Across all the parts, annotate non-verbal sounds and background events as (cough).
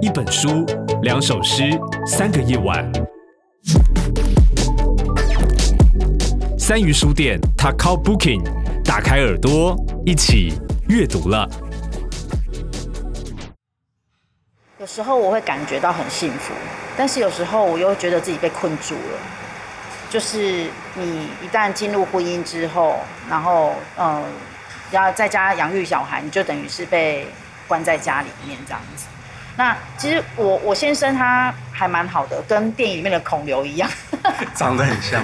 一本书，两首诗，三个夜晚。三鱼书店，Takao Booking，打开耳朵，一起阅读了。有时候我会感觉到很幸福，但是有时候我又觉得自己被困住了。就是你一旦进入婚姻之后，然后嗯，要在家养育小孩，你就等于是被关在家里面这样子。那其实我我先生他还蛮好的，跟电影里面的孔刘一样，(laughs) 长得很像。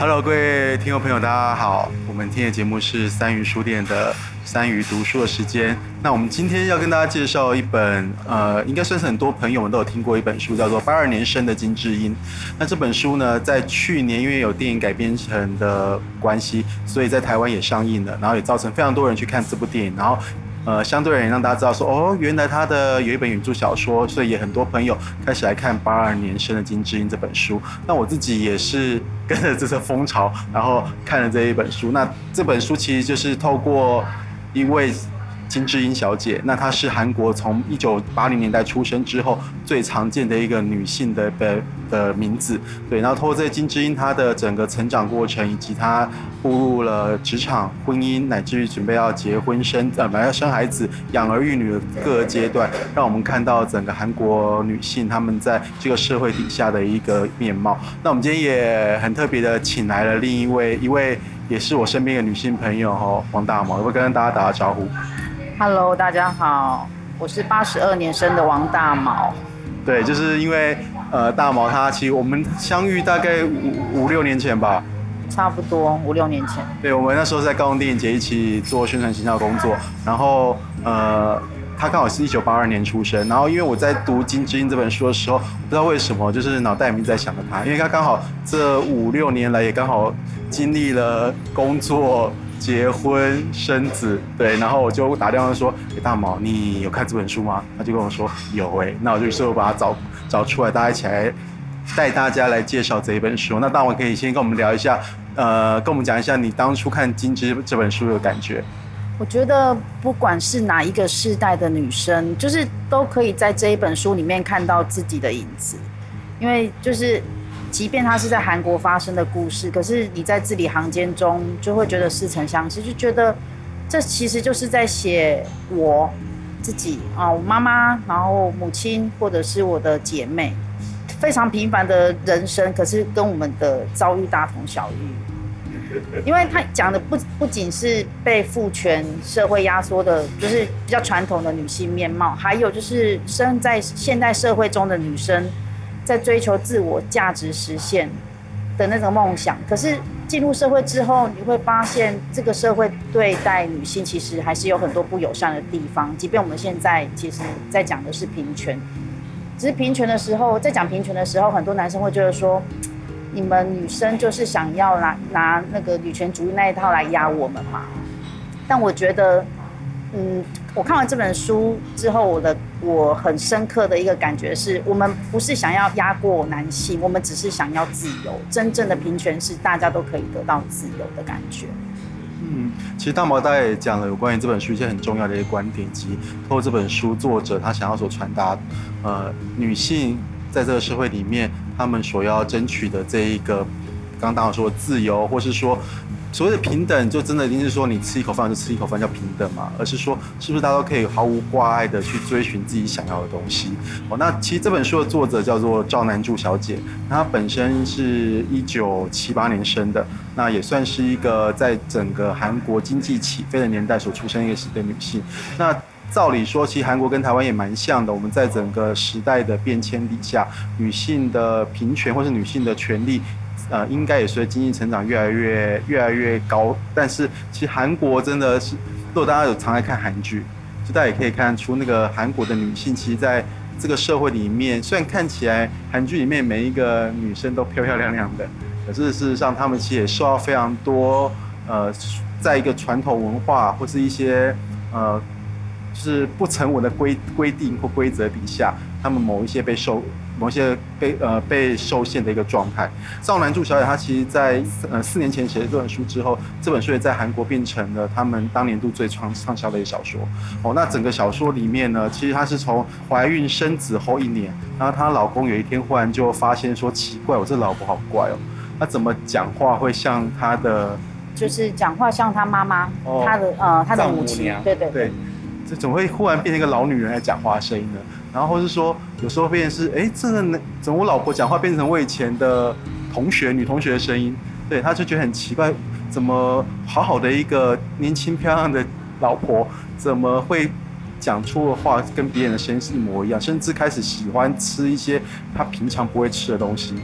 Hello，各位听众朋友，大家好，我们听的节目是三鱼书店的三鱼读书的时间。那我们今天要跟大家介绍一本，呃，应该算是很多朋友们都有听过一本书，叫做《八二年生的金智英》。那这本书呢，在去年因为有电影改编成的关系，所以在台湾也上映了，然后也造成非常多人去看这部电影，然后。呃，相对而言让大家知道说，哦，原来他的有一本原著小说，所以也很多朋友开始来看八二年生的金智英这本书。那我自己也是跟着这次风潮，然后看了这一本书。那这本书其实就是透过一位。金智英小姐，那她是韩国从一九八零年代出生之后最常见的一个女性的的的名字，对。然后透过这金智英她的整个成长过程，以及她步入了职场、婚姻，乃至于准备要结婚生呃，本来要生孩子、养儿育女的各个阶段，让我们看到整个韩国女性她们在这个社会底下的一个面貌。那我们今天也很特别的请来了另一位，一位也是我身边的女性朋友哈，王大毛，我跟大家打个招呼。Hello，大家好，我是八十二年生的王大毛。对，就是因为呃，大毛他其实我们相遇大概五五六年前吧，差不多五六年前。对，我们那时候在高雄电影节一起做宣传形象工作，然后呃，他刚好是一九八二年出生，然后因为我在读《金智英》这本书的时候，不知道为什么就是脑袋里面在想着他，因为他刚好这五六年来也刚好经历了工作。结婚生子，对，然后我就打电话说：“欸，大毛，你有看这本书吗？”他就跟我说：“有哎。”那我就说：“我把它找找出来，大家一起来带大家来介绍这一本书。”那大毛可以先跟我们聊一下，呃，跟我们讲一下你当初看《金枝》这本书的感觉。我觉得不管是哪一个世代的女生，就是都可以在这一本书里面看到自己的影子，因为就是。即便它是在韩国发生的故事，可是你在字里行间中就会觉得似曾相识，就觉得这其实就是在写我自己啊，我妈妈，然后母亲或者是我的姐妹，非常平凡的人生，可是跟我们的遭遇大同小异。因为他讲的不不仅是被父权社会压缩的，就是比较传统的女性面貌，还有就是生在现代社会中的女生。在追求自我价值实现的那种梦想，可是进入社会之后，你会发现这个社会对待女性其实还是有很多不友善的地方。即便我们现在其实在讲的是平权，只是平权的时候，在讲平权的时候，很多男生会觉得说，你们女生就是想要拿拿那个女权主义那一套来压我们嘛。但我觉得。嗯，我看完这本书之后，我的我很深刻的一个感觉是，我们不是想要压过男性，我们只是想要自由。真正的平权是大家都可以得到自由的感觉。嗯，其实大毛大也讲了有关于这本书一些很重要的一些观点，及透过这本书作者他想要所传达，呃，女性在这个社会里面，他们所要争取的这一个，刚刚大毛说的自由，或是说。所谓的平等，就真的一定是说你吃一口饭就吃一口饭叫平等嘛？而是说，是不是大家都可以毫无挂碍的去追寻自己想要的东西？哦，那其实这本书的作者叫做赵南柱小姐，她本身是一九七八年生的，那也算是一个在整个韩国经济起飞的年代所出生一个的女性。那照理说，其实韩国跟台湾也蛮像的，我们在整个时代的变迁底下，女性的平权或是女性的权利。呃，应该也随着经济成长越来越越来越高，但是其实韩国真的是，如果大家有常来看韩剧，就大家也可以看出那个韩国的女性，其实在这个社会里面，虽然看起来韩剧里面每一个女生都漂漂亮亮的，可是事实上她们其实也受到非常多呃，在一个传统文化或是一些呃，就是不成文的规规定或规则底下，她们某一些被受。某些被呃被受限的一个状态。赵南柱小姐她其实在呃四年前写了这本书之后，这本书也在韩国变成了他们当年度最畅畅销的一个小说。哦，那整个小说里面呢，其实她是从怀孕生子后一年，然后她老公有一天忽然就发现说奇怪，我这老婆好怪哦，她怎么讲话会像她的，就是讲话像她妈妈，哦、她的呃她的母亲，对对对。这怎么会忽然变成一个老女人来讲话声音呢？然后是说，有时候变成是，哎，这个怎么我老婆讲话变成我以前的同学、女同学的声音？对，他就觉得很奇怪，怎么好好的一个年轻漂亮的老婆，怎么会讲出的话跟别人的声音是一模一样？甚至开始喜欢吃一些他平常不会吃的东西。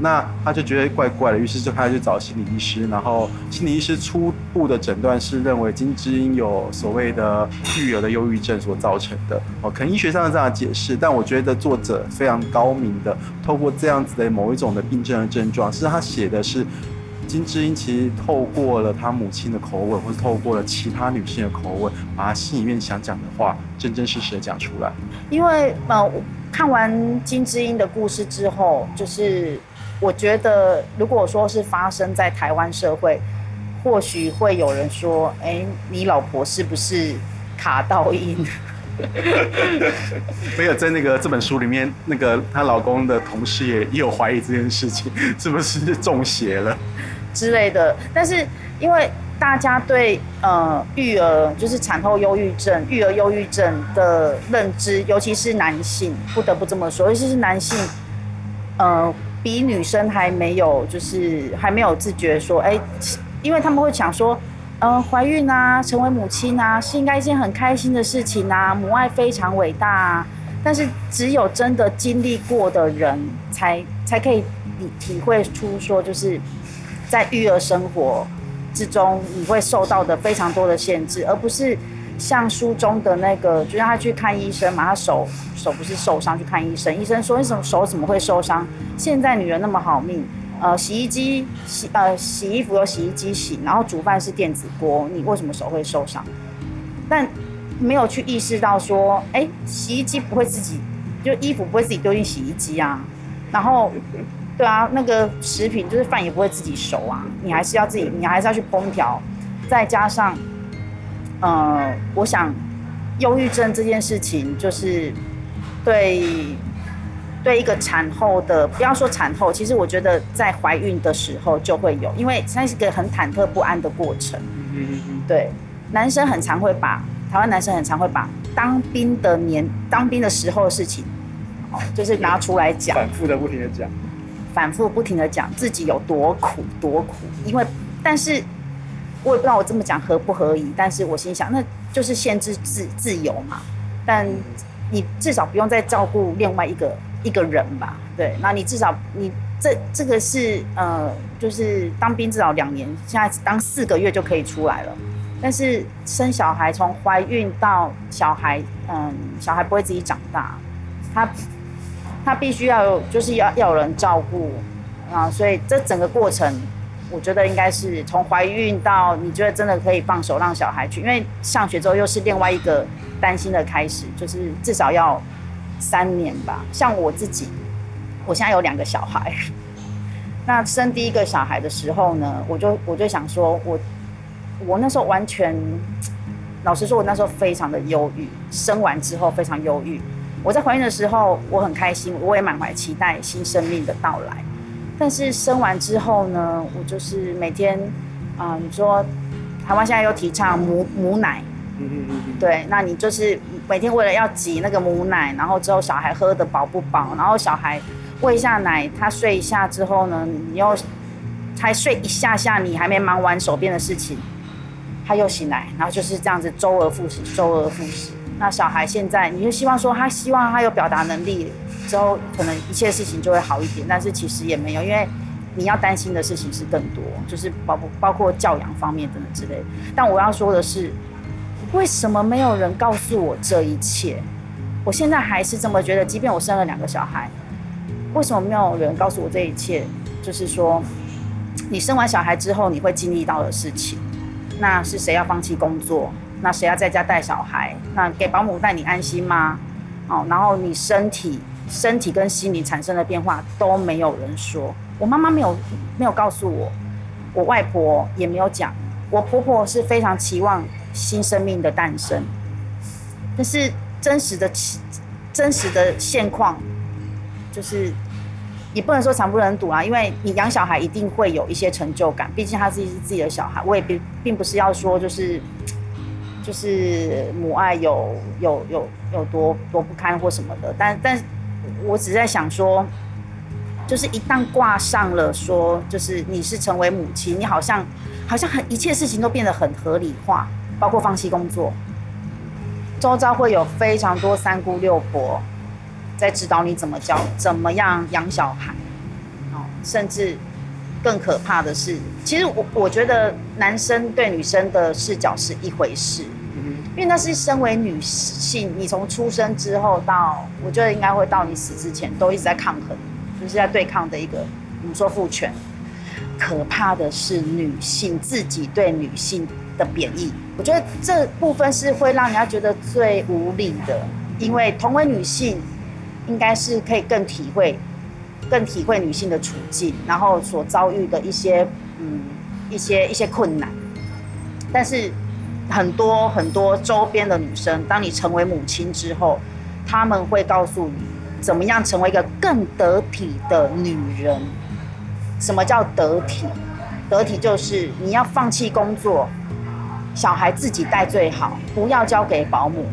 那他就觉得怪怪的，于是就开始去找心理医师，然后心理医师初步的诊断是认为金智英有所谓的育儿的忧郁症所造成的。哦，可能医学上的这样解释，但我觉得作者非常高明的，透过这样子的某一种的病症的症状，是他写的是金智英其实透过了他母亲的口吻，或是透过了其他女性的口吻，把他心里面想讲的话真真实实的讲出来。因为呃，看完金智英的故事之后，就是。我觉得，如果说是发生在台湾社会，或许会有人说：“哎，你老婆是不是卡到音？” (laughs) 没有，在那个这本书里面，那个她老公的同事也也有怀疑这件事情，(laughs) 是不是中邪了之类的。但是因为大家对呃育儿就是产后忧郁症、育儿忧郁症的认知，尤其是男性，不得不这么说，尤其是男性，呃。比女生还没有，就是还没有自觉说，哎，因为他们会想说，呃，怀孕啊，成为母亲啊，是应该一件很开心的事情啊，母爱非常伟大啊。但是只有真的经历过的人才，才才可以体体会出说，就是在育儿生活之中，你会受到的非常多的限制，而不是。像书中的那个，就让他去看医生嘛，他手手不是受伤去看医生，医生说，你什么手怎么会受伤？现在女人那么好命，呃，洗衣机洗呃洗衣服有洗衣机洗，然后煮饭是电子锅，你为什么手会受伤？但没有去意识到说，哎、洗衣机不会自己，就衣服不会自己丢进洗衣机啊，然后对啊，那个食品就是饭也不会自己熟啊，你还是要自己，你还是要去烹调，再加上。呃，我想，忧郁症这件事情，就是对对一个产后的，不要说产后，其实我觉得在怀孕的时候就会有，因为它是一个很忐忑不安的过程。嗯嗯嗯对，男生很常会把台湾男生很常会把当兵的年当兵的时候的事情，哦，就是拿出来讲，反复的不停的讲，反复不停的讲自己有多苦多苦，因为但是。我也不知道我这么讲合不合宜，但是我心想，那就是限制自自由嘛。但你至少不用再照顾另外一个一个人吧？对，那你至少你这这个是呃，就是当兵至少两年，现在当四个月就可以出来了。但是生小孩从怀孕到小孩，嗯，小孩不会自己长大，他他必须要，就是要要有人照顾啊，所以这整个过程。我觉得应该是从怀孕到你觉得真的可以放手让小孩去，因为上学之后又是另外一个担心的开始，就是至少要三年吧。像我自己，我现在有两个小孩，那生第一个小孩的时候呢，我就我就想说，我我那时候完全，老实说，我那时候非常的忧郁，生完之后非常忧郁。我在怀孕的时候我很开心，我也满怀期待新生命的到来。但是生完之后呢，我就是每天，啊、呃，你说台湾现在又提倡母母奶，对，那你就是每天为了要挤那个母奶，然后之后小孩喝的饱不饱，然后小孩喂一下奶，他睡一下之后呢，你又才睡一下下，你还没忙完手边的事情，他又醒来，然后就是这样子周而复始，周而复始。那小孩现在，你就希望说他希望他有表达能力。之后可能一切事情就会好一点，但是其实也没有，因为你要担心的事情是更多，就是包包括教养方面等等之类。但我要说的是，为什么没有人告诉我这一切？我现在还是这么觉得，即便我生了两个小孩，为什么没有人告诉我这一切？就是说，你生完小孩之后你会经历到的事情，那是谁要放弃工作？那谁要在家带小孩？那给保姆带你安心吗？哦，然后你身体身体跟心理产生的变化都没有人说。我妈妈没有没有告诉我，我外婆也没有讲，我婆婆是非常期望新生命的诞生，但是真实的真实的现况就是。也不能说惨不忍睹啊，因为你养小孩一定会有一些成就感，毕竟他自己是自己的小孩。我也并并不是要说就是就是母爱有有有有多多不堪或什么的，但但我只在想说，就是一旦挂上了说，就是你是成为母亲，你好像好像很一切事情都变得很合理化，包括放弃工作，周遭会有非常多三姑六婆。在指导你怎么教，怎么样养小孩，哦，甚至更可怕的是，其实我我觉得男生对女生的视角是一回事，因为那是身为女性，你从出生之后到，我觉得应该会到你死之前，都一直在抗衡，就是在对抗的一个，我们说父权。可怕的是女性自己对女性的贬义，我觉得这部分是会让人家觉得最无力的，因为同为女性。应该是可以更体会，更体会女性的处境，然后所遭遇的一些嗯一些一些困难。但是很多很多周边的女生，当你成为母亲之后，她们会告诉你怎么样成为一个更得体的女人。什么叫得体？得体就是你要放弃工作，小孩自己带最好，不要交给保姆。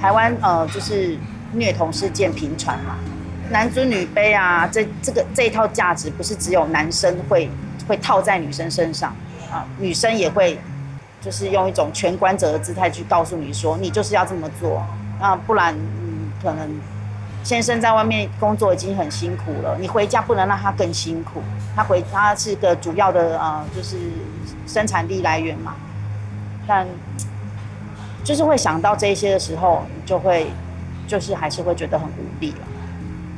台湾呃就是。虐童事件频传嘛，男尊女卑啊，这这个这一套价值不是只有男生会会套在女生身上啊，女生也会就是用一种全观者的姿态去告诉你说，你就是要这么做啊，不然嗯可能先生在外面工作已经很辛苦了，你回家不能让他更辛苦，他回他是个主要的啊，就是生产力来源嘛，但就是会想到这些的时候，你就会。就是还是会觉得很无力了。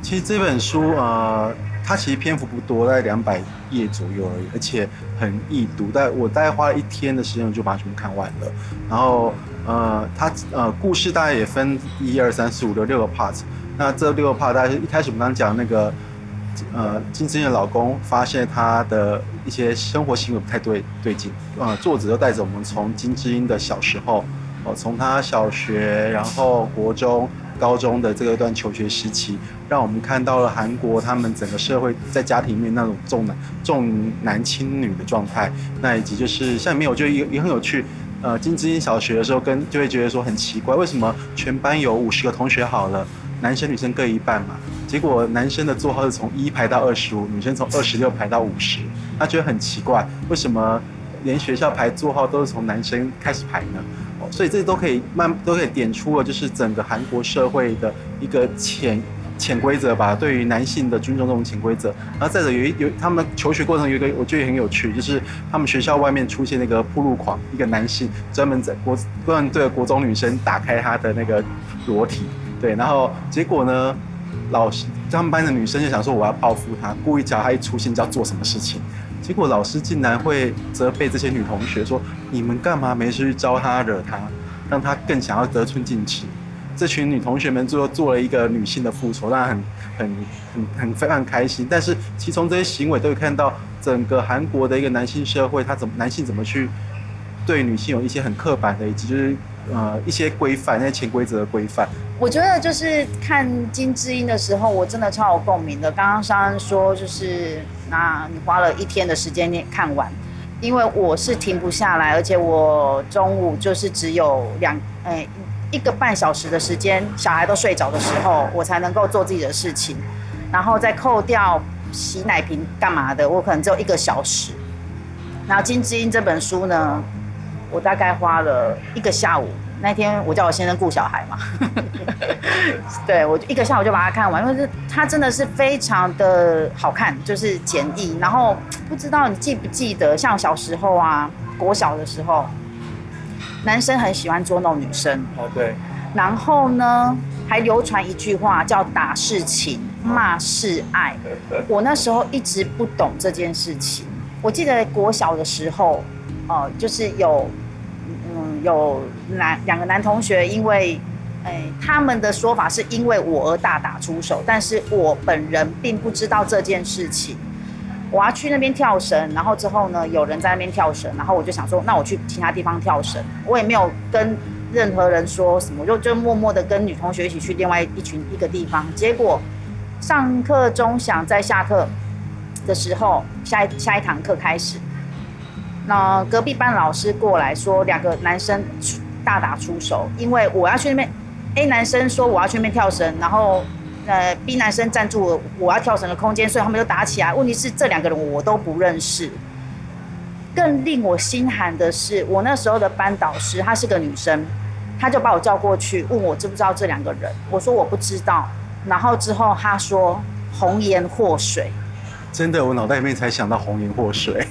其实这本书，呃，它其实篇幅不多，大概两百页左右而已，而且很易读。但我大概花了一天的时间，我就把它全部看完了。然后，呃，它呃故事大概也分一二三四五六六个 part。那这六个 part，大概是一开始我们刚刚讲那个，呃，金智英的老公发现他的一些生活行为不太对对劲。呃，作者就带着我们从金智英的小时候，哦、呃，从他小学，然后国中。高中的这个段求学时期，让我们看到了韩国他们整个社会在家庭里面那种重男重男轻女的状态，那以及就是像里面我觉得也也很有趣，呃，金智英小学的时候跟就会觉得说很奇怪，为什么全班有五十个同学好了，男生女生各一半嘛，结果男生的座号是从一排到二十五，女生从二十六排到五十，他觉得很奇怪，为什么连学校排座号都是从男生开始排呢？所以这都可以慢都可以点出了，就是整个韩国社会的一个潜潜规则吧，对于男性的尊重这种潜规则。然后再者有一有他们求学过程有一个我觉得很有趣，就是他们学校外面出现那个铺路狂，一个男性专门在国专门对国中女生打开他的那个裸体，对，然后结果呢，老师他们班的女生就想说我要报复他，故意叫他一出现就要做什么事情。结果老师竟然会责备这些女同学说：“你们干嘛没事去招她惹她，让她更想要得寸进尺。”这群女同学们最后做了一个女性的复仇，当然很很很很非常开心。但是其从这些行为都会看到整个韩国的一个男性社会，他怎么男性怎么去对女性有一些很刻板的，以及就是呃一些规范，那些潜规则的规范。我觉得就是看金智英的时候，我真的超有共鸣的。刚刚商恩说，就是那你花了一天的时间看完，因为我是停不下来，而且我中午就是只有两诶一个半小时的时间，小孩都睡着的时候，我才能够做自己的事情，然后再扣掉洗奶瓶干嘛的，我可能只有一个小时。然后金智英这本书呢，我大概花了一个下午。那天我叫我先生顾小孩嘛，(laughs) 对，我一个下午就把它看完，因为是它真的是非常的好看，就是简易。然后不知道你记不记得，像小时候啊，国小的时候，男生很喜欢捉弄女生。哦，对。然后呢，还流传一句话叫“打是情，骂是爱”。我那时候一直不懂这件事情。我记得国小的时候，呃，就是有。嗯有男两个男同学，因为哎，他们的说法是因为我而大打出手，但是我本人并不知道这件事情。我要去那边跳绳，然后之后呢，有人在那边跳绳，然后我就想说，那我去其他地方跳绳。我也没有跟任何人说什么，就就默默的跟女同学一起去另外一群一个地方。结果上课钟响，在下课的时候，下一下一堂课开始，那隔壁班老师过来说，两个男生大打出手，因为我要去那边，A 男生说我要去那边跳绳，然后。呃，B 男生占住了我要跳绳的空间，所以他们就打起来。问题是这两个人我都不认识。更令我心寒的是，我那时候的班导师她是个女生，她就把我叫过去，问我知不知道这两个人。我说我不知道。然后之后她说红颜祸水。真的，我脑袋里面才想到红颜祸水。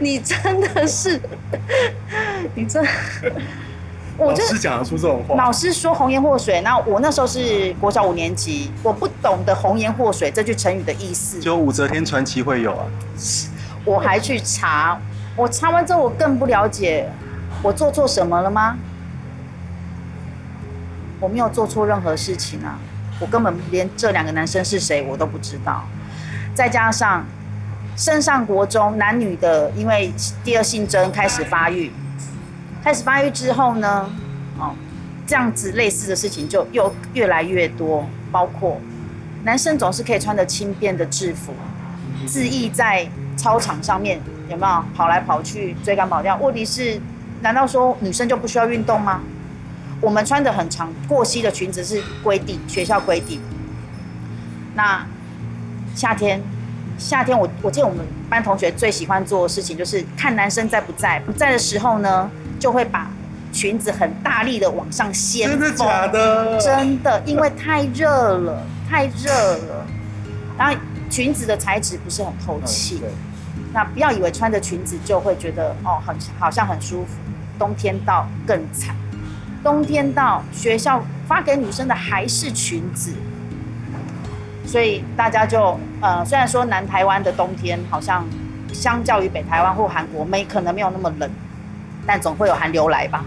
你真的是，你真。我就老师讲得出这种话。老师说红颜祸水，那我那时候是国小五年级，我不懂得红颜祸水这句成语的意思。就武则天传奇会有啊。我还去查，我查完之后我更不了解，我做错什么了吗？我没有做错任何事情啊，我根本连这两个男生是谁我都不知道。再加上升上国中，男女的因为第二性征开始发育。开始发育之后呢，哦，这样子类似的事情就又越来越多，包括男生总是可以穿着轻便的制服，恣意在操场上面有没有跑来跑去追赶跑掉？问题是，难道说女生就不需要运动吗？我们穿着很长过膝的裙子是规定，学校规定。那夏天，夏天我我记得我们班同学最喜欢做的事情就是看男生在不在，不在的时候呢，就会把裙子很大力的往上掀，真的假的？真的，因为太热了，太热了。然后裙子的材质不是很透气，嗯，那不要以为穿着裙子就会觉得哦，很好像很舒服。冬天到更惨，冬天到学校发给女生的还是裙子，所以大家就呃，虽然说南台湾的冬天好像相较于北台湾或韩国没可能没有那么冷。但总会有寒流来吧，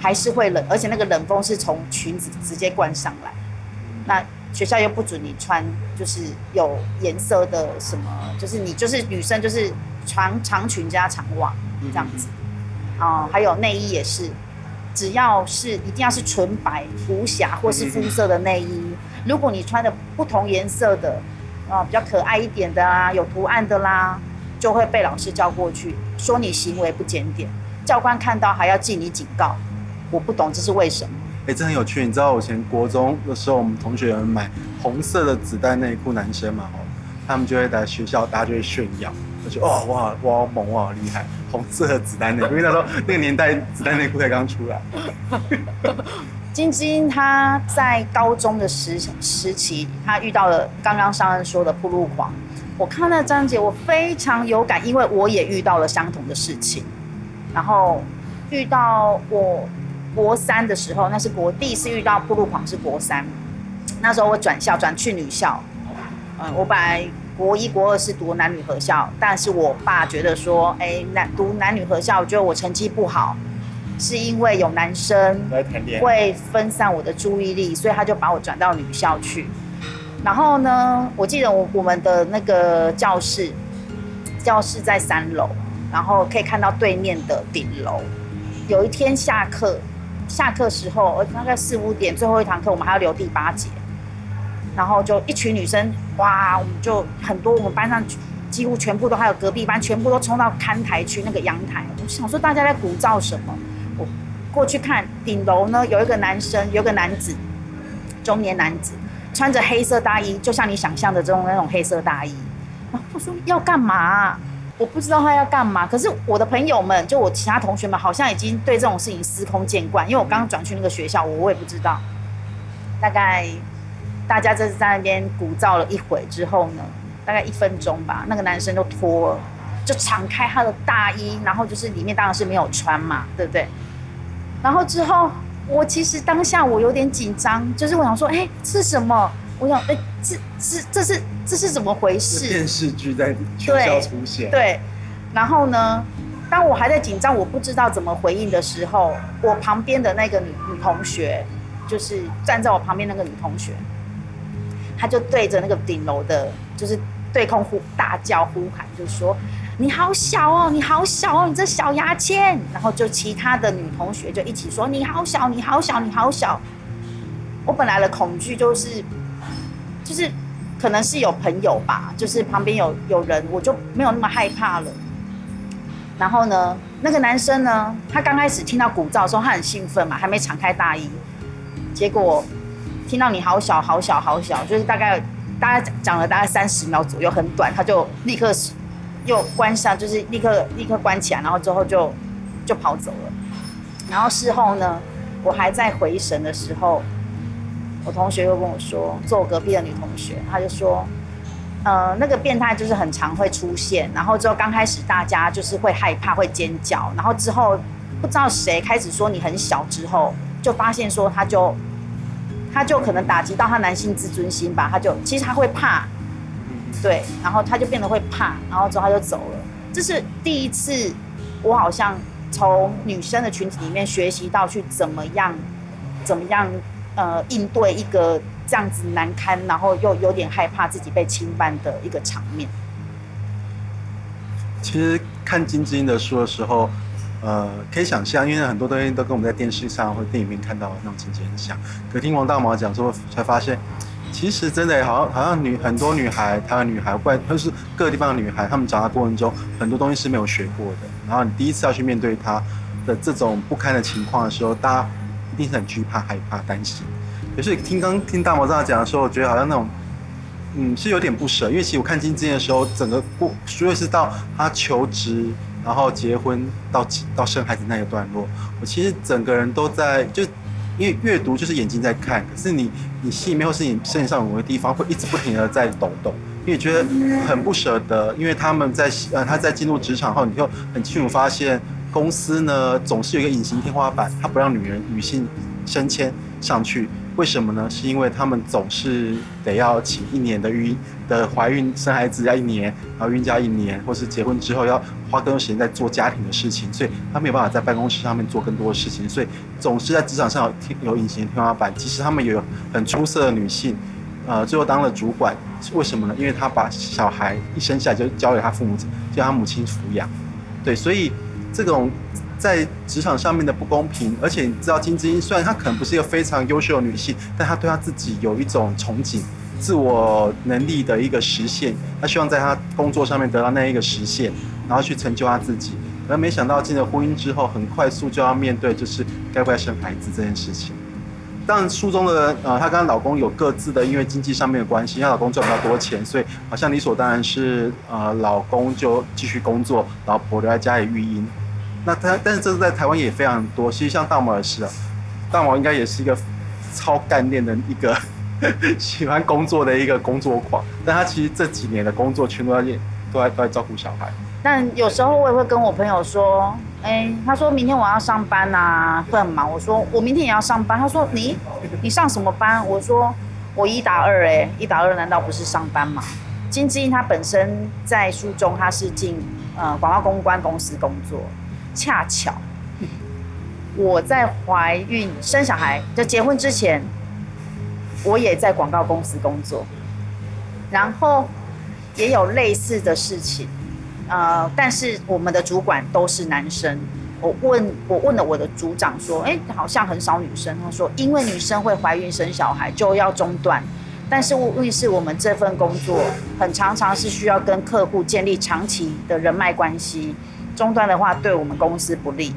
还是会冷，而且那个冷风是从裙子直接灌上来。那学校又不准你穿，就是有颜色的什么，就是你就是女生就是长长裙加长袜这样子。啊、还有内衣也是，只要是一定要是纯白无瑕或是肤色的内衣。如果你穿的不同颜色的，啊，比较可爱一点的啊，有图案的啦，就会被老师叫过去，说你行为不检点。教官看到还要记你警告，我不懂这是为什么。哎、欸，这很有趣。你知道我以前国中的时候，我们同学们买红色的子弹内裤，男生嘛，哦，他们就会在学校，大家就会炫耀，就哦哇哇好猛哇好厉害，红色的子弹内裤，因为那时候那个年代子弹内裤才刚出来。(laughs) 晶晶她在高中的时时期，她遇到了刚刚上任说的铺路狂。我看那章节，我非常有感，因为我也遇到了相同的事情。然后遇到我国三的时候，那是国第一次遇到铺路狂是国三。那时候我转校转去女校，嗯，我本来国一国二是读男女合校，但是我爸觉得说，哎，男读男女合校，我觉得我成绩不好，是因为有男生会分散我的注意力，所以他就把我转到女校去。然后呢，我记得我我们的那个教室，教室在三楼。然后可以看到对面的顶楼。有一天下课，下课时候，大概四五点，最后一堂课，我们还要留第八节。然后就一群女生，哇，我们就很多，我们班上几乎全部都还有隔壁班，全部都冲到看台去那个阳台。我想说大家在鼓噪什么？我过去看顶楼呢，有一个男生，有一个男子，中年男子，穿着黑色大衣，就像你想象的这种那种黑色大衣。然后我说要干嘛？我不知道他要干嘛，可是我的朋友们，就我其他同学们，好像已经对这种事情司空见惯。因为我刚刚转去那个学校，我我也不知道。大概大家这是在那边鼓噪了一会之后呢，大概一分钟吧，那个男生就脱了，就敞开他的大衣，然后就是里面当然是没有穿嘛，对不对？然后之后，我其实当下我有点紧张，就是我想说，哎，是什么？我想，哎，这是这是这是怎么回事？电视剧在学校出现。对，对，然后呢，当我还在紧张，我不知道怎么回应的时候，我旁边的那个女女同学，就是站在我旁边那个女同学，她就对着那个顶楼的，就是对空呼大叫呼喊，就说：“你好小哦，你好小哦，你这小牙签。”然后就其他的女同学就一起说：“你好小，你好小，你好小。”我本来的恐惧就是，就是可能是有朋友吧，就是旁边有有人，我就没有那么害怕了。然后呢，那个男生呢，他刚开始听到鼓噪的时候，他很兴奋嘛，还没敞开大衣。结果听到你好小好小好小，就是大概大概讲了大概三十秒左右，很短，他就立刻又关上，就是立刻立刻关起来，然后之后就就跑走了。然后事后呢，我还在回神的时候，我同学又跟我说，坐我隔壁的女同学，她就说。呃，那个变态就是很常会出现，然后之后刚开始大家就是会害怕、会尖叫，然后之后不知道谁开始说你很小之后，就发现说他就他就可能打击到他男性自尊心吧，他就其实他会怕，对，然后他就变得会怕，然后之后他就走了。这是第一次，我好像从女生的群体里面学习到去怎么样怎么样呃应对一个。这样子难堪，然后又有点害怕自己被侵犯的一个场面。其实看金智英的书的时候，呃，可以想象，因为很多东西都跟我们在电视上或者电影里面看到那种情节很像。可听王大毛讲之后，才发现，其实真的好像好像女很多女孩，台湾女孩，或者是各个地方的女孩，她们长大过程中很多东西是没有学过的。然后你第一次要去面对她的这种不堪的情况的时候，大家一定是很惧怕、害怕、担心。可是听刚听大魔这样讲的时候，我觉得好像那种，嗯，是有点不舍。因为其实我看金智英的时候，整个过，除了是到她求职，然后结婚到到生孩子那个段落，我其实整个人都在，就因为阅读就是眼睛在看，可是你你心里面或是你身体上某个地方会一直不停的在抖动，因为觉得很不舍得，因为他们在呃他在进入职场后，你就很清楚发现公司呢总是有一个隐形天花板，它不让女人女性升迁上去。为什么呢？是因为他们总是得要请一年的孕的怀孕生孩子要一年，然后孕假一年，或是结婚之后要花更多时间在做家庭的事情，所以他没有办法在办公室上面做更多的事情，所以总是在职场上有有隐形的天花板。即使他们有很出色的女性，呃，最后当了主管，为什么呢？因为他把小孩一生下来就交给他父母，叫他母亲抚养。对，所以这种。在职场上面的不公平，而且你知道金智英虽然她可能不是一个非常优秀的女性，但她对她自己有一种憧憬，自我能力的一个实现。她希望在她工作上面得到那一个实现，然后去成就她自己。而没想到进了婚姻之后，很快速就要面对就是该不该生孩子这件事情。当然书中的呃，她跟她老公有各自的因为经济上面的关系，她老公赚比较多钱，所以好像理所当然是呃老公就继续工作，老婆留在家里育婴。那他，但是这是在台湾也非常多。其实像大毛也是啊，大毛应该也是一个超干练的一个 (laughs) 喜欢工作的一个工作狂。但他其实这几年的工作全都在都在都在照顾小孩。但有时候我也会跟我朋友说，哎、他说明天我要上班啊，会很忙。我说我明天也要上班。他说你你上什么班？我说我一打二哎、一打二难道不是上班吗？金智英她本身在书中她是进呃广告公关公司工作。恰巧，我在怀孕生小孩就结婚之前，我也在广告公司工作，然后也有类似的事情，呃，但是我们的主管都是男生。我问我问了我的组长说，哎，好像很少女生。他说，因为女生会怀孕生小孩就要中断，但是问题是我们这份工作很常常是需要跟客户建立长期的人脉关系。中断的话，对我们公司不利。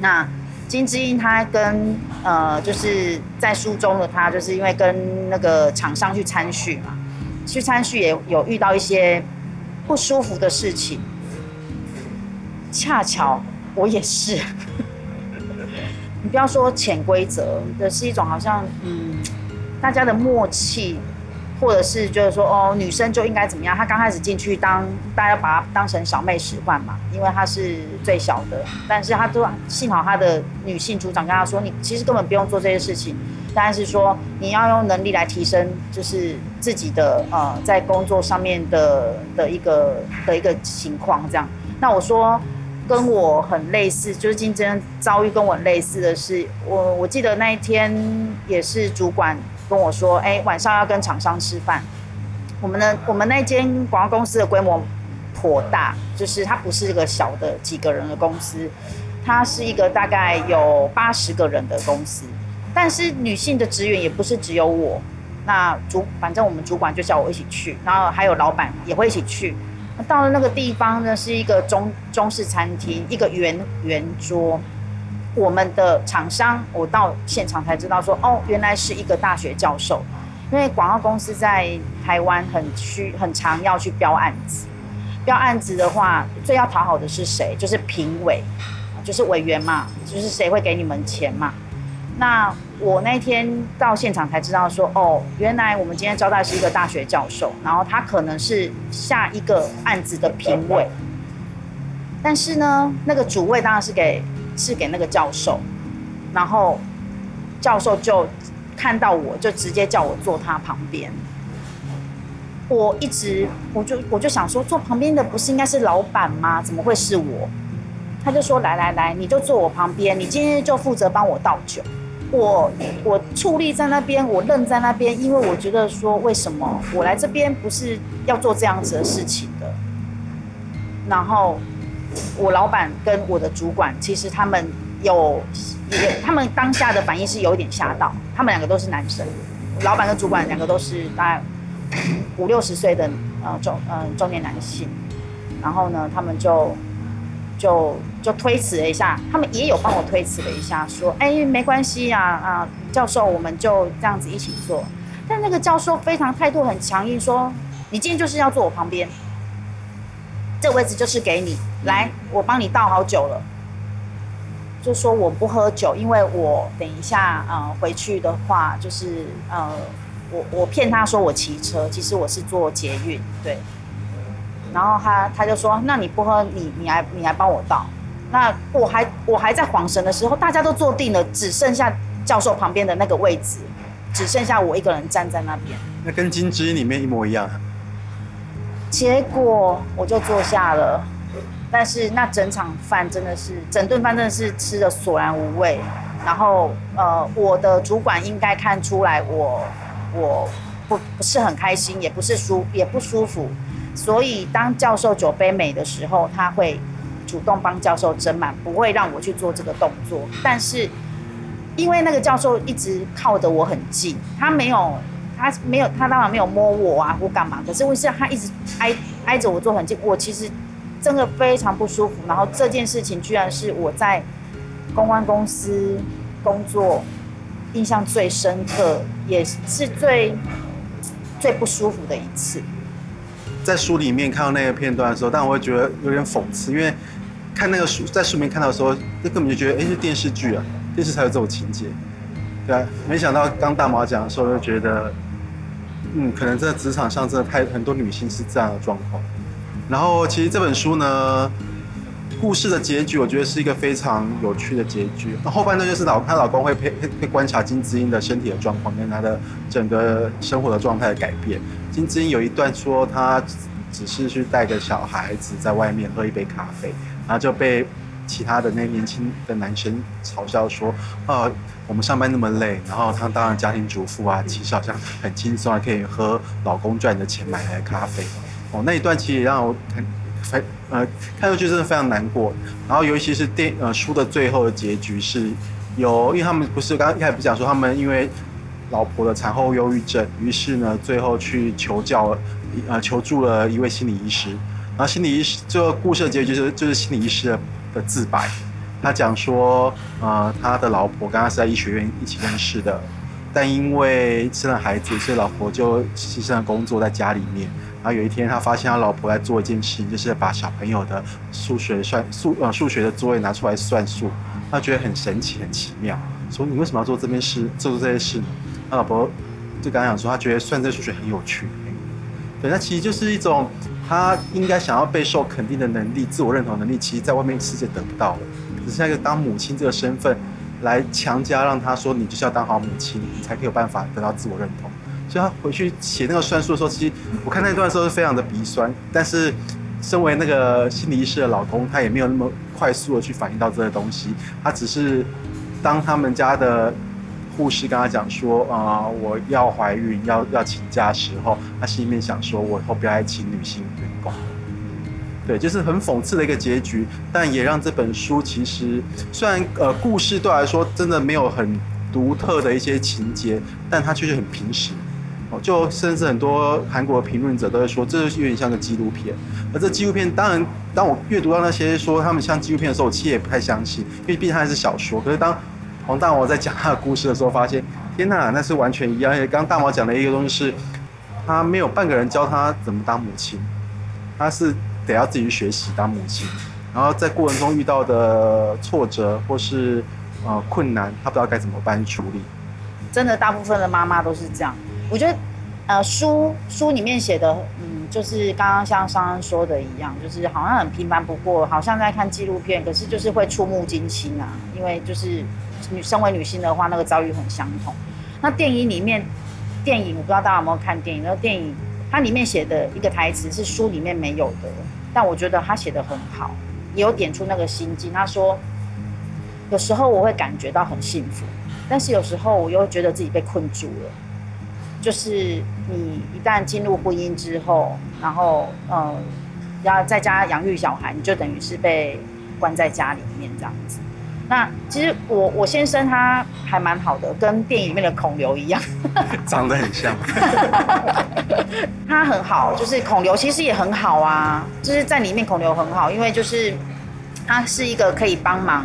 那金智英她跟呃，就是在书中的她，就是因为跟那个厂商去参叙嘛，去参叙也有遇到一些不舒服的事情。恰巧我也是，(laughs) 你不要说潜规则，这是一种好像嗯，大家的默契。或者是就是说哦，女生就应该怎么样？她刚开始进去当，大家把她当成小妹使唤嘛，因为她是最小的。但是她都幸好她的女性组长跟她说，你其实根本不用做这些事情，但是说你要用能力来提升，就是自己的呃在工作上面的的一个的一个情况这样。那我说跟我很类似，就是竞争遭遇跟我很类似的是，我我记得那一天也是主管跟我说，哎，晚上要跟厂商吃饭。我们的我们那间广告公司的规模颇大，就是它不是一个小的几个人的公司，它是一个大概有八十个人的公司。但是女性的职员也不是只有我，那主反正我们主管就叫我一起去，然后还有老板也会一起去。到了那个地方呢，是一个中中式餐厅，一个圆圆桌。我们的厂商，我到现场才知道说，哦，原来是一个大学教授。因为广告公司在台湾很需很常要去标案子，标案子的话，最要讨好的是谁？就是评委，就是委员嘛，就是谁会给你们钱嘛。那我那天到现场才知道说，哦，原来我们今天招待是一个大学教授，然后他可能是下一个案子的评委。但是呢，那个主位当然是给是给那个教授，然后教授就看到我就直接叫我坐他旁边。我一直我就我就想说，坐旁边的不是应该是老板吗？怎么会是我？他就说，来来来，你就坐我旁边，你今天就负责帮我倒酒。我我矗立在那边，我愣在那边，因为我觉得说，为什么我来这边不是要做这样子的事情的？然后我老板跟我的主管，其实他们有也，他们当下的反应是有一点吓到。他们两个都是男生，老板跟主管两个都是大概五六十岁的呃中、呃、中年男性。然后呢，他们就。就就推辞了一下，他们也有帮我推辞了一下，说：“哎，没关系呀，啊，教授，我们就这样子一起做。”但那个教授非常态度很强硬，说：“你今天就是要坐我旁边，这个位置就是给你，来，我帮你倒好酒了。”就说我不喝酒，因为我等一下呃回去的话，就是呃我我骗他说我骑车，其实我是坐捷运，对。然后他他就说：“那你不喝，你你来你来帮我倒。”那我还我还在恍神的时候，大家都坐定了，只剩下教授旁边的那个位置，只剩下我一个人站在那边。那跟《金枝》里面一模一样。结果我就坐下了，但是那整场饭真的是整顿饭真的是吃的索然无味。然后呃，我的主管应该看出来我我不不是很开心，也不是舒也不舒服。所以，当教授酒杯满的时候，他会主动帮教授斟满，不会让我去做这个动作。但是，因为那个教授一直靠得我很近，他没有，他没有，他当然没有摸我啊或干嘛。可是，为什么他一直挨挨着我坐很近？我其实真的非常不舒服。然后，这件事情居然是我在公关公司工作印象最深刻，也是最最不舒服的一次。在书里面看到那个片段的时候，但我会觉得有点讽刺，因为看那个书在书里面看到的时候，那根本就觉得哎，是电视剧啊，电视才有这种情节，对啊，没想到刚大毛讲的时候，就觉得，嗯，可能在职场上真的太很多女性是这样的状况。然后其实这本书呢，故事的结局我觉得是一个非常有趣的结局。那后半段就是老她老公会配会观察金智英的身体的状况跟她的整个生活的状态的改变。金智英有一段说，她只是去带个小孩子在外面喝一杯咖啡，然后就被其他的那年轻的男生嘲笑说：“啊，我们上班那么累，然后他当了家庭主妇啊，其实好像很轻松啊，可以喝老公赚的钱买来的咖啡。”哦，那一段其实也让我很很呃看上去真的非常难过。然后尤其是电呃书的最后的结局是有，因为他们不是刚刚一开始不讲说他们因为。老婆的产后忧郁症，于是呢，最后去求教，呃，求助了一位心理医师。然后心理医师最后故事的结局就是，就是心理医师的，的自白。他讲说，呃，他的老婆刚刚是在医学院一起认识的，但因为生了孩子，所以老婆就牺牲了工作在家里面。然后有一天，他发现他老婆在做一件事情，就是把小朋友的数学算数呃数学的作业拿出来算数。他觉得很神奇，很奇妙，说你为什么要做这件事，做这些事呢？他老婆就刚刚讲说，他觉得算这数学很有趣。对，那其实就是一种他应该想要备受肯定的能力，自我认同能力，其实在外面世界得不到了。只是那个当母亲这个身份来强加，让他说你就是要当好母亲，你才可以有办法得到自我认同。所以他回去写那个算术的时候，其实我看那段的时候是非常的鼻酸。但是身为那个心理医师的老公，他也没有那么快速的去反应到这些东西，他只是当他们家的护士跟他讲说啊、我要怀孕要要请假时候，他心里面想说，我以后不要再请女性员工。对，就是很讽刺的一个结局，但也让这本书其实虽然呃故事对我来说真的没有很独特的一些情节，但它确实很平实。哦，就甚至很多韩国评论者都会说，这有点像个纪录片。而这纪录片，当然当我阅读到那些说他们像纪录片的时候，我其实也不太相信，因为毕竟它还是小说。可是当黄大毛在讲他的故事的时候，发现天哪，那是完全一样。而且刚大毛讲的一个东西是，他没有半个人教他怎么当母亲，他是。得要自己去学习当母亲，然后在过程中遇到的挫折或是呃困难，他不知道该怎么办处理。真的，大部分的妈妈都是这样。我觉得，呃，书书里面写的，嗯，就是刚刚像商恩说的一样，就是好像很平凡不过，好像在看纪录片，可是就是会触目惊心啊。因为就是女身为女性的话，那个遭遇很相同。那电影里面，电影我不知道大家有没有看电影？那电影它里面写的一个台词是书里面没有的。但我觉得他写的很好，也有点出那个心境。他说，有时候我会感觉到很幸福，但是有时候我又觉得自己被困住了。就是你一旦进入婚姻之后，然后呃，要在家养育小孩，你就等于是被关在家里面这样子。那其实我我先生他还蛮好的，跟电影里面的孔刘一样，(laughs) 长得很像。(laughs) 他很好，就是孔刘其实也很好啊，就是在里面孔刘很好，因为就是他是一个可以帮忙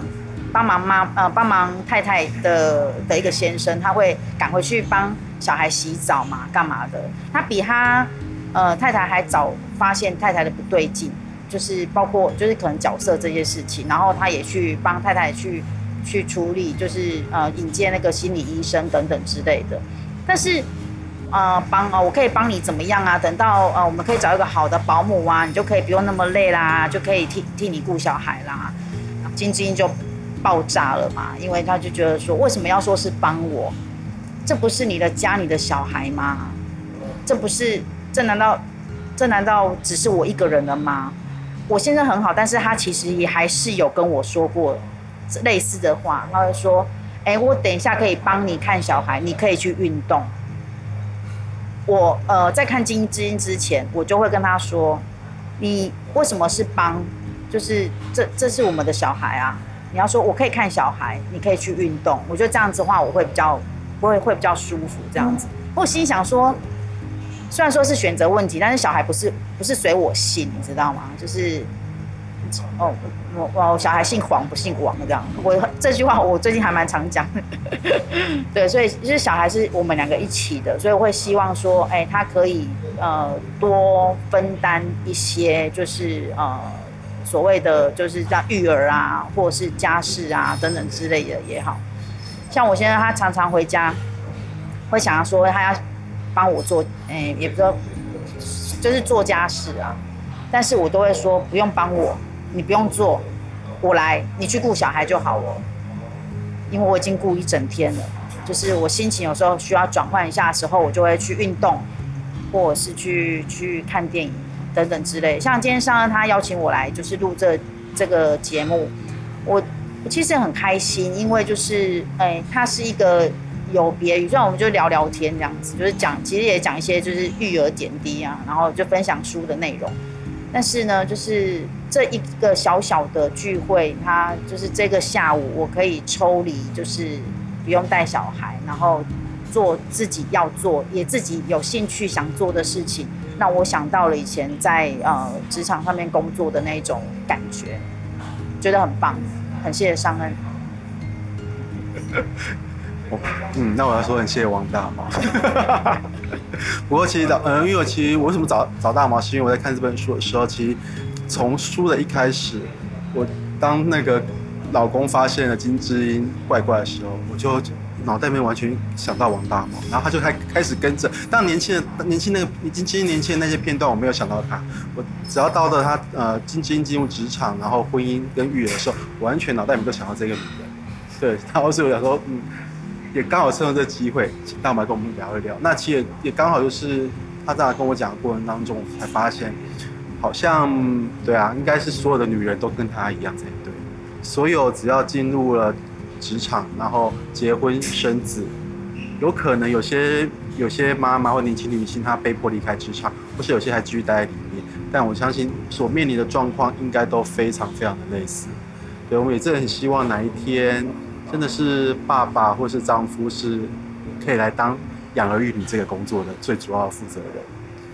帮忙妈呃帮忙太太的的一个先生，他会赶回去帮小孩洗澡嘛，干嘛的？他比他呃太太还早发现太太的不对劲。就是包括就是可能角色这些事情，然后他也去帮太太去去处理，就是呃引荐那个心理医生等等之类的。但是呃帮啊，我可以帮你怎么样啊？等到呃我们可以找一个好的保姆啊，你就可以不用那么累啦，就可以替替你顾小孩啦。晶晶就爆炸了嘛，因为他就觉得说，为什么要说是帮我？这不是你的家，你的小孩吗？这不是这难道这难道只是我一个人的吗？我先生很好，但是他其实也还是有跟我说过类似的话。他会说：“哎，我等一下可以帮你看小孩，你可以去运动。”我呃，在看《金智英》之前，我就会跟他说：“你为什么是帮？就是这这是我们的小孩啊！你要说我可以看小孩，你可以去运动。我觉得这样子的话，我会比较不会会比较舒服。这样子，我心想说。”虽然说是选择问题，但是小孩不是不是随我姓，你知道吗？就是哦，我我小孩姓黄不姓王这样。我这句话我最近还蛮常讲。(laughs) 对，所以就是小孩是我们两个一起的，所以我会希望说，哎，他可以呃多分担一些，就是呃所谓的就是像育儿啊，或者是家事啊等等之类的也好。像我现在他常常回家会想要说他要。帮我做，哎、也不知道，就是做家事啊。但是我都会说不用帮我，你不用做，我来，你去顾小孩就好了。因为我已经顾一整天了，就是我心情有时候需要转换一下的时候，我就会去运动，或者是去去看电影等等之类。像今天上任他邀请我来，就是录这这个节目，我我其实很开心，因为就是哎、他是一个。有别于，虽然我们就聊聊天这样子，就是讲，其实也讲一些就是育儿点滴啊，然后就分享书的内容。但是呢，就是这一个小小的聚会，它就是这个下午我可以抽离，就是不用带小孩，然后做自己要做，也自己有兴趣想做的事情。那我想到了以前在呃职场上面工作的那种感觉，觉得很棒，很谢谢尚恩。嗯，那我要说很谢谢王大毛。(laughs) 不过其实找，嗯，因为我其实我为什么找找大毛，是因为我在看这本书的时候，其实从书的一开始，我当那个老公发现了金智英怪怪的时候，我就脑袋里面完全想到王大毛，然后他就开开始跟着。当年轻的年轻那个金智英年轻的那些片段，我没有想到他。我只要到了他呃金智英进入职场，然后婚姻跟育儿的时候，完全脑袋里面都想到这个女人。对，然后所以我想说，嗯。也刚好趁着这机会，请大毛跟我们聊一聊。那其实也刚好就是他在跟我讲的过程当中，才发现好像对啊，应该是所有的女人都跟她一样才对。所有只要进入了职场，然后结婚生子，有可能有些有些妈妈或年轻女性她被迫离开职场，或是有些还继续待在里面。但我相信所面临的状况应该都非常非常的类似。对，我们也真的很希望哪一天真的是爸爸或是丈夫是可以来当养儿育女这个工作的最主要的负责人。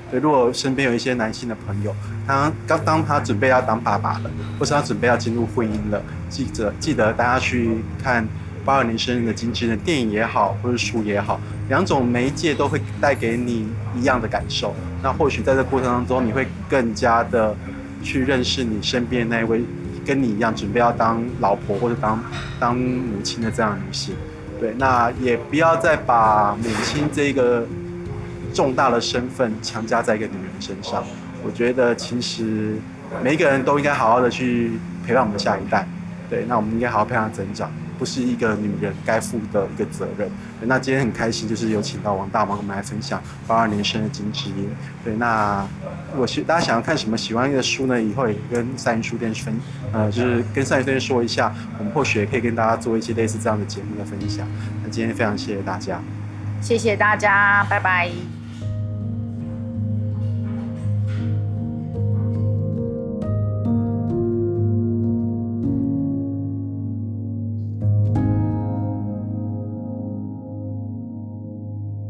对，如果身边有一些男性的朋友，他刚当他准备要当爸爸了，或是他准备要进入婚姻了，记得记得大家去看八二年生日的金智英的电影也好，或者书也好，两种媒介都会带给你一样的感受。那或许在这过程当中，你会更加的去认识你身边那位跟你一样准备要当老婆或者当当母亲的这样女性。对，那也不要再把母亲这个。重大的身份强加在一个女人身上，我觉得其实每一个人都应该好好的去陪伴我们的下一代。对，那我们应该好好陪他成长，不是一个女人该负的一个责任。那今天很开心，就是有请到王大毛跟我们来分享八二年生的金智英。对，那如果大家想要看什么喜欢的书呢？以后也跟三余书店分，呃，就是跟三余书店说一下，我们或许也可以跟大家做一些类似这样的节目的分享。那今天非常谢谢大家，谢谢大家，拜拜。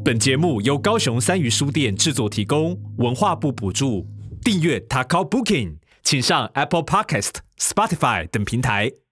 本节目由高雄三余书店制作提供，文化部补助。订阅 Takao Booking，请上 Apple Podcast、Spotify 等平台。